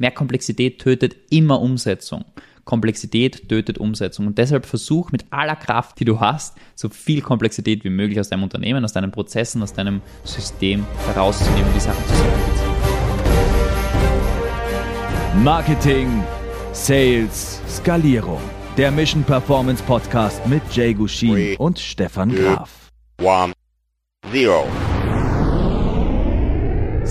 Mehr Komplexität tötet immer Umsetzung. Komplexität tötet Umsetzung. Und deshalb versuch mit aller Kraft, die du hast, so viel Komplexität wie möglich aus deinem Unternehmen, aus deinen Prozessen, aus deinem System herauszunehmen und die Sachen zu simplifizieren. Marketing, Sales, Skalierung. Der Mission Performance Podcast mit Jay Gushin Three, und Stefan Graf. one, zero.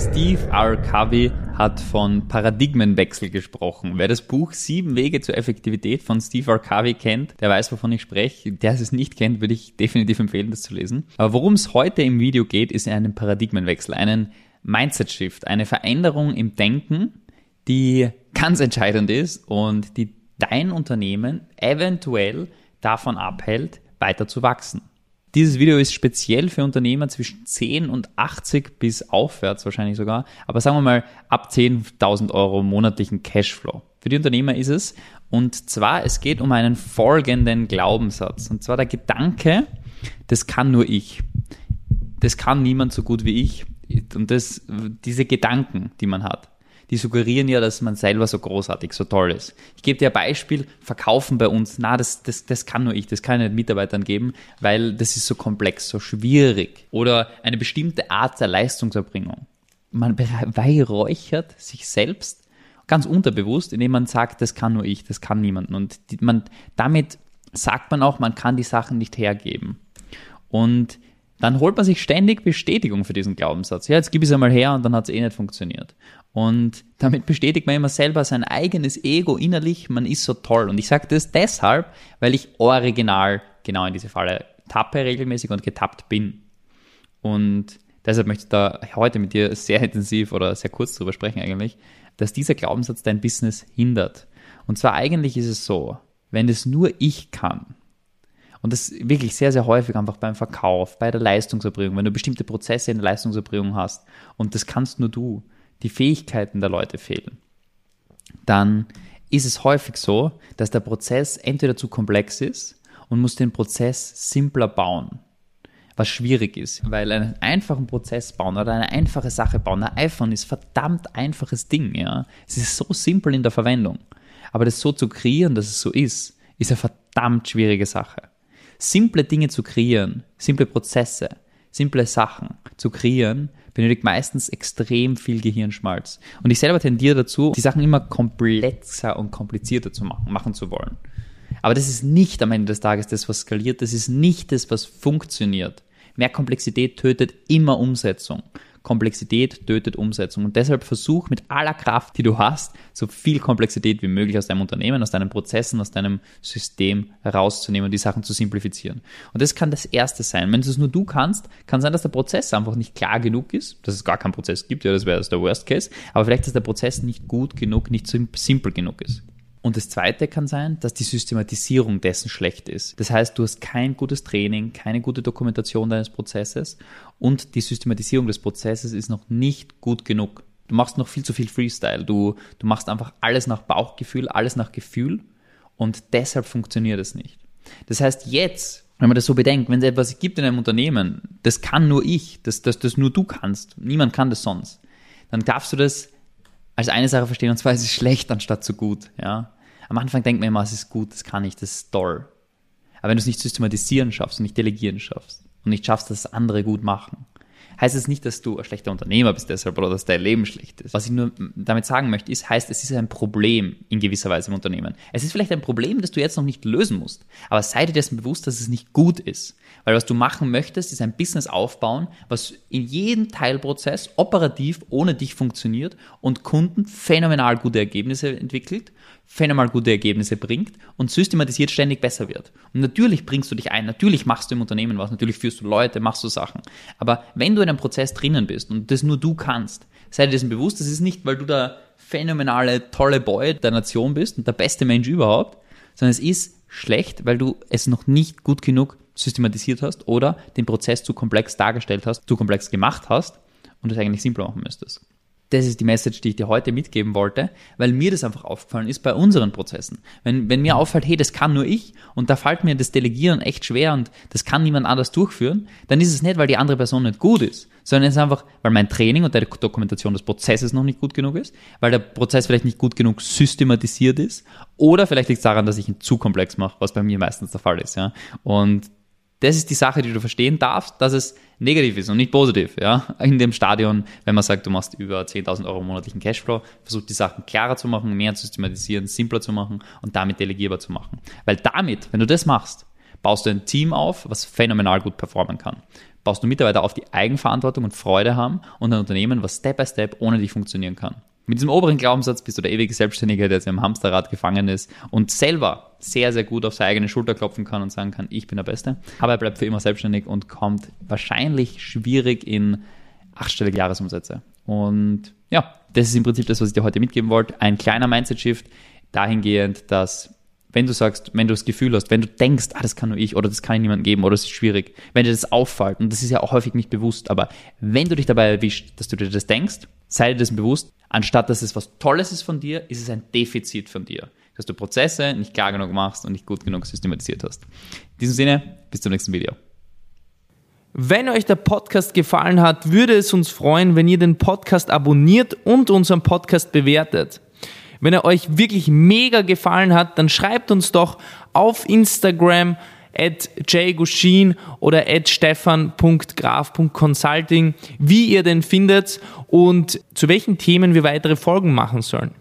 Steve R. Covey hat von Paradigmenwechsel gesprochen. Wer das Buch Sieben Wege zur Effektivität von Steve R. Covey kennt, der weiß, wovon ich spreche. Der es nicht kennt, würde ich definitiv empfehlen, das zu lesen. Aber worum es heute im Video geht, ist einen Paradigmenwechsel, einen Mindset-Shift, eine Veränderung im Denken, die ganz entscheidend ist und die dein Unternehmen eventuell davon abhält, weiter zu wachsen. Dieses Video ist speziell für Unternehmer zwischen 10 und 80 bis aufwärts wahrscheinlich sogar, aber sagen wir mal ab 10.000 Euro monatlichen Cashflow. Für die Unternehmer ist es. Und zwar, es geht um einen folgenden Glaubenssatz. Und zwar der Gedanke, das kann nur ich. Das kann niemand so gut wie ich. Und das, diese Gedanken, die man hat die suggerieren ja, dass man selber so großartig, so toll ist. Ich gebe dir ein Beispiel, verkaufen bei uns, na, das, das, das kann nur ich, das kann ich nicht Mitarbeitern geben, weil das ist so komplex, so schwierig. Oder eine bestimmte Art der Leistungserbringung. Man beweihräuchert sich selbst ganz unterbewusst, indem man sagt, das kann nur ich, das kann niemanden. Und man, damit sagt man auch, man kann die Sachen nicht hergeben. Und dann holt man sich ständig Bestätigung für diesen Glaubenssatz. Ja, jetzt gib es einmal her und dann hat es eh nicht funktioniert. Und damit bestätigt man immer selber sein eigenes Ego innerlich, man ist so toll. Und ich sage das deshalb, weil ich original genau in diese Falle tappe regelmäßig und getappt bin. Und deshalb möchte ich da heute mit dir sehr intensiv oder sehr kurz drüber sprechen eigentlich, dass dieser Glaubenssatz dein Business hindert. Und zwar eigentlich ist es so, wenn es nur ich kann, und das wirklich sehr, sehr häufig einfach beim Verkauf, bei der Leistungserbringung, wenn du bestimmte Prozesse in der Leistungserbringung hast und das kannst nur du, die Fähigkeiten der Leute fehlen, dann ist es häufig so, dass der Prozess entweder zu komplex ist und muss den Prozess simpler bauen. Was schwierig ist, weil einen einfachen Prozess bauen oder eine einfache Sache bauen, ein iPhone ist verdammt einfaches Ding, ja. Es ist so simpel in der Verwendung. Aber das so zu kreieren, dass es so ist, ist eine verdammt schwierige Sache simple Dinge zu kreieren, simple Prozesse, simple Sachen zu kreieren, benötigt meistens extrem viel Gehirnschmalz. Und ich selber tendiere dazu, die Sachen immer komplexer und komplizierter zu machen, machen zu wollen. Aber das ist nicht am Ende des Tages das, was skaliert, das ist nicht das, was funktioniert. Mehr Komplexität tötet immer Umsetzung. Komplexität tötet Umsetzung. Und deshalb versuch mit aller Kraft, die du hast, so viel Komplexität wie möglich aus deinem Unternehmen, aus deinen Prozessen, aus deinem System herauszunehmen und die Sachen zu simplifizieren. Und das kann das Erste sein. Wenn es nur du kannst, kann sein, dass der Prozess einfach nicht klar genug ist, dass es gar keinen Prozess gibt, ja, das wäre der Worst Case, aber vielleicht, dass der Prozess nicht gut genug, nicht simpel genug ist. Und das zweite kann sein, dass die Systematisierung dessen schlecht ist. Das heißt, du hast kein gutes Training, keine gute Dokumentation deines Prozesses und die Systematisierung des Prozesses ist noch nicht gut genug. Du machst noch viel zu viel Freestyle. Du, du machst einfach alles nach Bauchgefühl, alles nach Gefühl und deshalb funktioniert es nicht. Das heißt, jetzt, wenn man das so bedenkt, wenn es etwas gibt in einem Unternehmen, das kann nur ich, das, das, das nur du kannst, niemand kann das sonst, dann darfst du das als eine Sache verstehen, und zwar es ist schlecht anstatt zu gut. Ja? Am Anfang denkt man immer, es ist gut, das kann ich, das ist toll. Aber wenn du es nicht systematisieren schaffst und nicht delegieren schaffst und nicht schaffst, dass andere gut machen, heißt es nicht, dass du ein schlechter Unternehmer bist deshalb oder dass dein Leben schlecht ist. Was ich nur damit sagen möchte, ist, heißt, es ist ein Problem in gewisser Weise im Unternehmen. Es ist vielleicht ein Problem, das du jetzt noch nicht lösen musst, aber sei dir dessen bewusst, dass es nicht gut ist. Weil was du machen möchtest, ist ein Business aufbauen, was in jedem Teilprozess operativ ohne dich funktioniert und Kunden phänomenal gute Ergebnisse entwickelt, phänomenal gute Ergebnisse bringt und systematisiert ständig besser wird. Und natürlich bringst du dich ein, natürlich machst du im Unternehmen was, natürlich führst du Leute, machst du Sachen. Aber wenn du in einem Prozess drinnen bist und das nur du kannst, sei dir dessen bewusst, das ist nicht, weil du der phänomenale, tolle Boy der Nation bist und der beste Mensch überhaupt, sondern es ist schlecht, weil du es noch nicht gut genug systematisiert hast oder den Prozess zu komplex dargestellt hast, zu komplex gemacht hast und es eigentlich simpler machen müsstest. Das ist die Message, die ich dir heute mitgeben wollte, weil mir das einfach aufgefallen ist bei unseren Prozessen. Wenn, wenn mir auffällt, hey, das kann nur ich und da fällt mir das Delegieren echt schwer und das kann niemand anders durchführen, dann ist es nicht, weil die andere Person nicht gut ist, sondern es ist einfach, weil mein Training und die Dokumentation des Prozesses noch nicht gut genug ist, weil der Prozess vielleicht nicht gut genug systematisiert ist oder vielleicht liegt es daran, dass ich ihn zu komplex mache, was bei mir meistens der Fall ist. Ja? Und das ist die Sache, die du verstehen darfst, dass es negativ ist und nicht positiv. Ja? In dem Stadion, wenn man sagt, du machst über 10.000 Euro monatlichen Cashflow, versuch die Sachen klarer zu machen, mehr zu systematisieren, simpler zu machen und damit delegierbar zu machen. Weil damit, wenn du das machst, baust du ein Team auf, was phänomenal gut performen kann. Baust du Mitarbeiter auf, die Eigenverantwortung und Freude haben und ein Unternehmen, was Step by Step ohne dich funktionieren kann. Mit diesem oberen Glaubenssatz bist du der ewige Selbstständige, der jetzt im Hamsterrad gefangen ist und selber sehr, sehr gut auf seine eigene Schulter klopfen kann und sagen kann, ich bin der Beste. Aber er bleibt für immer selbstständig und kommt wahrscheinlich schwierig in achtstellige Jahresumsätze. Und ja, das ist im Prinzip das, was ich dir heute mitgeben wollte. Ein kleiner Mindset-Shift dahingehend, dass wenn du sagst, wenn du das Gefühl hast, wenn du denkst, ah, das kann nur ich oder das kann ich niemandem geben oder es ist schwierig, wenn dir das auffällt, und das ist ja auch häufig nicht bewusst, aber wenn du dich dabei erwischt, dass du dir das denkst, sei dir das bewusst, anstatt dass es was Tolles ist von dir, ist es ein Defizit von dir. Dass du Prozesse nicht klar genug machst und nicht gut genug systematisiert hast. In diesem Sinne, bis zum nächsten Video. Wenn euch der Podcast gefallen hat, würde es uns freuen, wenn ihr den Podcast abonniert und unseren Podcast bewertet. Wenn er euch wirklich mega gefallen hat, dann schreibt uns doch auf Instagram at jgushin oder at stefan.graf.consulting, wie ihr den findet und zu welchen Themen wir weitere Folgen machen sollen.